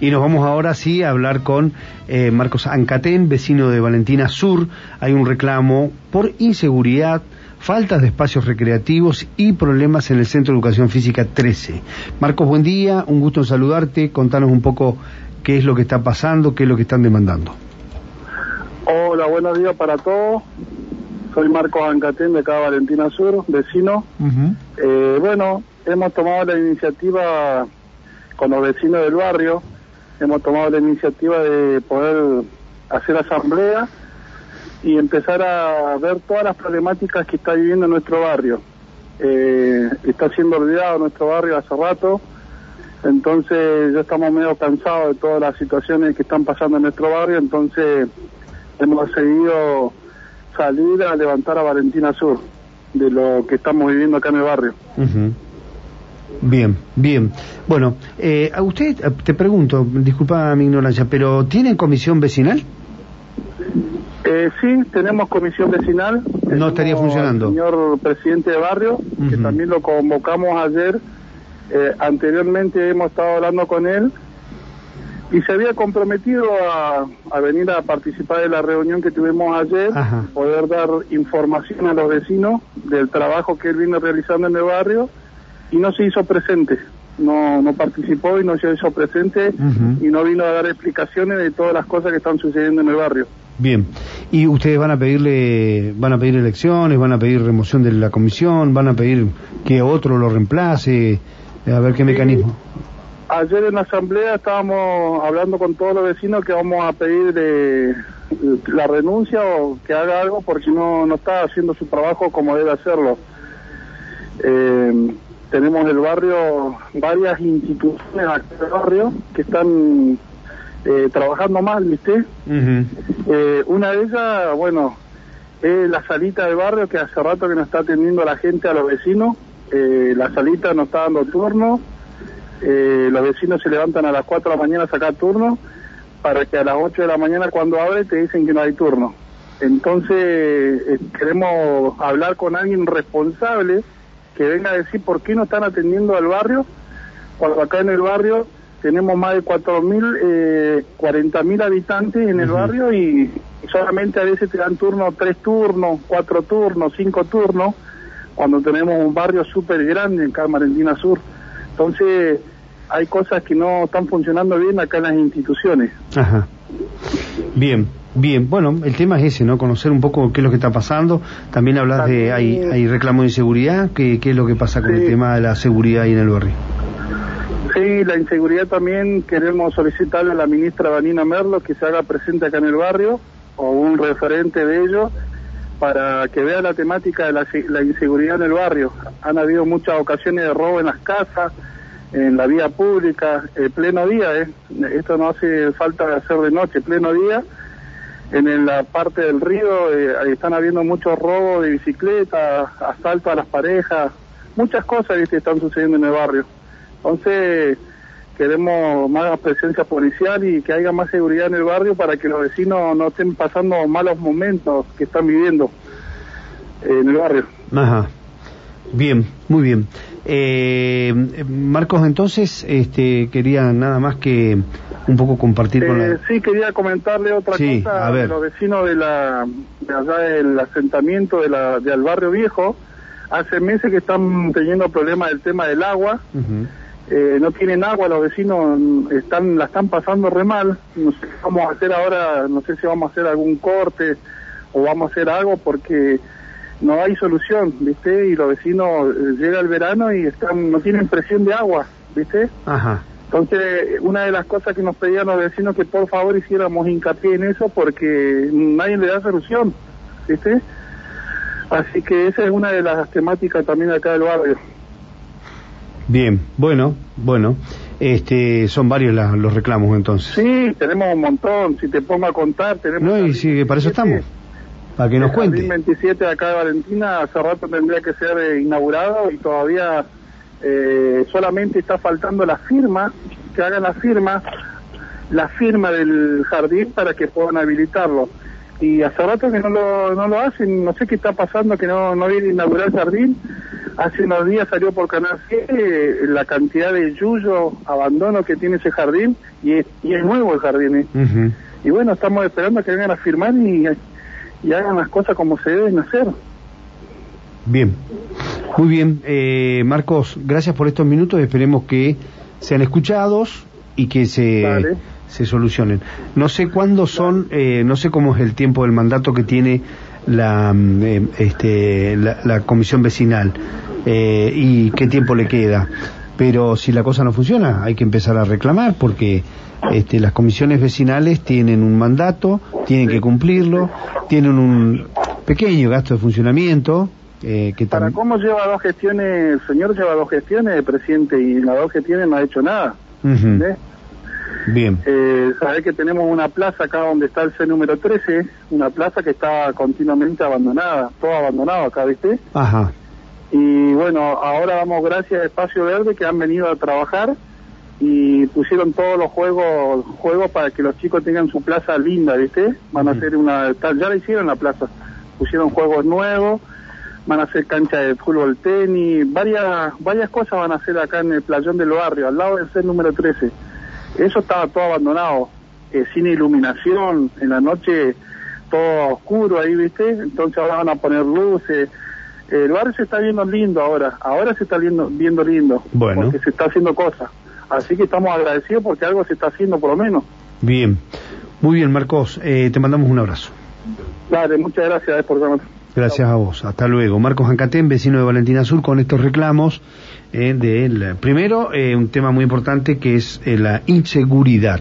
Y nos vamos ahora sí a hablar con eh, Marcos Ancatén, vecino de Valentina Sur. Hay un reclamo por inseguridad, faltas de espacios recreativos y problemas en el Centro de Educación Física 13. Marcos, buen día, un gusto en saludarte. Contanos un poco qué es lo que está pasando, qué es lo que están demandando. Hola, buenos días para todos. Soy Marcos Ancatén de acá Valentina Sur, vecino. eh, bueno, hemos tomado la iniciativa con los vecinos del barrio, hemos tomado la iniciativa de poder hacer asamblea y empezar a ver todas las problemáticas que está viviendo nuestro barrio. Eh, está siendo olvidado nuestro barrio hace rato, entonces ya estamos medio cansados de todas las situaciones que están pasando en nuestro barrio, entonces hemos seguido salir a levantar a Valentina Sur de lo que estamos viviendo acá en el barrio. Bien, bien. Bueno, eh, a usted eh, te pregunto, disculpa mi ignorancia, pero ¿tienen comisión vecinal? Eh, sí, tenemos comisión vecinal. No estaría funcionando. señor presidente de barrio, que también lo convocamos ayer. Eh, anteriormente hemos estado hablando con él y se había comprometido a, a venir a participar de la reunión que tuvimos ayer, poder dar información a los vecinos del trabajo que él viene realizando en el barrio y no se hizo presente. No, no participó y no se hizo presente y no vino a dar explicaciones de todas las cosas que están sucediendo en el barrio. Bien. ¿Y ustedes van a pedirle, van a pedir elecciones, van a pedir remoción de la comisión, van a pedir que otro lo reemplace? A ver qué mecanismo. Ayer en la asamblea estábamos hablando con todos los vecinos que vamos a pedir de la renuncia o que haga algo porque no, no está haciendo su trabajo como debe hacerlo. Eh, tenemos el barrio, varias instituciones aquí del barrio que están eh, trabajando mal, ¿viste? eh, una de ellas, bueno, es la salita del barrio que hace rato que no está atendiendo a la gente, a los vecinos. Eh, la salita no está dando turno. Eh, los vecinos se levantan a las 4 de la mañana a sacar turno para que a las 8 de la mañana cuando abre te dicen que no hay turno. Entonces eh, queremos hablar con alguien responsable que venga a decir por qué no están atendiendo al barrio, cuando acá en el barrio tenemos más de 4.000, eh, 40.000 habitantes en el barrio y solamente a veces te dan turno, tres turnos, cuatro turnos, cinco turnos, cuando tenemos un barrio súper grande en Camarentina Sur. Entonces hay cosas que no están funcionando bien acá en las instituciones. Ajá. Bien, bien. Bueno, el tema es ese, ¿no? Conocer un poco qué es lo que está pasando. También hablas de, hay, hay reclamo de inseguridad. ¿Qué, ¿Qué es lo que pasa con el tema de la seguridad ahí en el barrio? Sí, la inseguridad también queremos solicitarle a la ministra Vanina Merlo que se haga presente acá en el barrio o un referente de ello para que vea la temática de la, la inseguridad en el barrio. Han habido muchas ocasiones de robo en las casas, en la vía pública, eh, pleno día, eh. esto no hace falta hacer de noche, pleno día. En la parte del río eh, están habiendo muchos robos de bicicleta, asalto a las parejas, muchas cosas que están sucediendo en el barrio. Entonces queremos más presencia policial y que haya más seguridad en el barrio para que los vecinos no estén pasando malos momentos que están viviendo en el barrio. Ajá. Bien, muy bien. Eh, Marcos, entonces, este, quería nada más que un poco compartir con la... Eh, sí, quería comentarle otra Sí, cosa a ver. de los vecinos de la de allá del asentamiento de la del barrio viejo. Hace meses que están teniendo problemas del tema del agua. Eh, no tienen agua, los vecinos están la están pasando re mal. No sé qué vamos a hacer ahora, no sé si vamos a hacer algún corte o vamos a hacer algo porque no hay solución, ¿viste? Y los vecinos eh, llega el verano y están no tienen presión de agua, ¿viste? Ajá. Entonces, una de las cosas que nos pedían los vecinos que por favor hiciéramos hincapié en eso porque nadie le da solución, ¿viste? Así que esa es una de las temáticas también acá del barrio. Bien, bueno, bueno. Este, son varios la- los reclamos entonces. Sí, tenemos un montón. Si te pongo a contar, tenemos. No, y sí, para eso 27, estamos. Para que nos el Jardín cuente. 27 de acá de Valentina, hace rato tendría que ser eh, inaugurado y todavía eh, solamente está faltando la firma, que hagan la firma, la firma del jardín para que puedan habilitarlo. Y hace rato que no lo, no lo hacen, no sé qué está pasando, que no, no viene a inaugurar el jardín. Hace unos días salió por Canal 7 la cantidad de yuyo, abandono que tiene ese jardín y es, y es nuevo el jardín. ¿eh? Y bueno, estamos esperando que vengan a firmar y, y hagan las cosas como se deben hacer. Bien, muy bien. Eh, Marcos, gracias por estos minutos. Esperemos que sean escuchados y que se, se solucionen. No sé cuándo son, eh, no sé cómo es el tiempo del mandato que tiene la, mm, eh, este, la, comisión vecinal eh, y qué tiempo le queda. Pero si la cosa no funciona, hay que empezar a reclamar porque este, las comisiones vecinales tienen un mandato, tienen que cumplirlo, tienen un pequeño gasto de funcionamiento. Eh, que ¿Para cómo lleva dos gestiones? El señor lleva dos gestiones de presidente y las dos gestiones no ha hecho nada. Bien. Eh, que tenemos una plaza acá donde está el C número 13, una plaza que está continuamente abandonada, todo abandonado acá, ¿viste? Ajá. Y bueno, ahora damos gracias a Espacio Verde que han venido a trabajar y pusieron todos los juegos juegos para que los chicos tengan su plaza linda, ¿viste? Van a hacer una, ya la hicieron la plaza, pusieron juegos nuevos, van a hacer cancha de fútbol, tenis, varias varias cosas van a hacer acá en el playón del barrio, al lado del C número 13 eso estaba todo abandonado, eh, sin iluminación, en la noche todo oscuro ahí, ¿viste? Entonces ahora van a poner luces. El barrio se está viendo lindo ahora, ahora se está viendo, viendo lindo, bueno. porque se está haciendo cosas. Así que estamos agradecidos porque algo se está haciendo por lo menos. Bien, muy bien Marcos, eh, te mandamos un abrazo. Dale, muchas gracias eh, por llamar. Gracias a vos, hasta luego. Marcos Ancatén, vecino de Valentina Sur, con estos reclamos eh, del primero eh, un tema muy importante que es eh, la inseguridad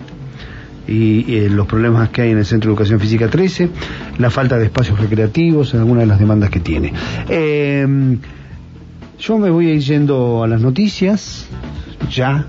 y los problemas que hay en el Centro de Educación Física 13, la falta de espacios recreativos, algunas de las demandas que tiene. yo me voy a ir yendo a las noticias, ya,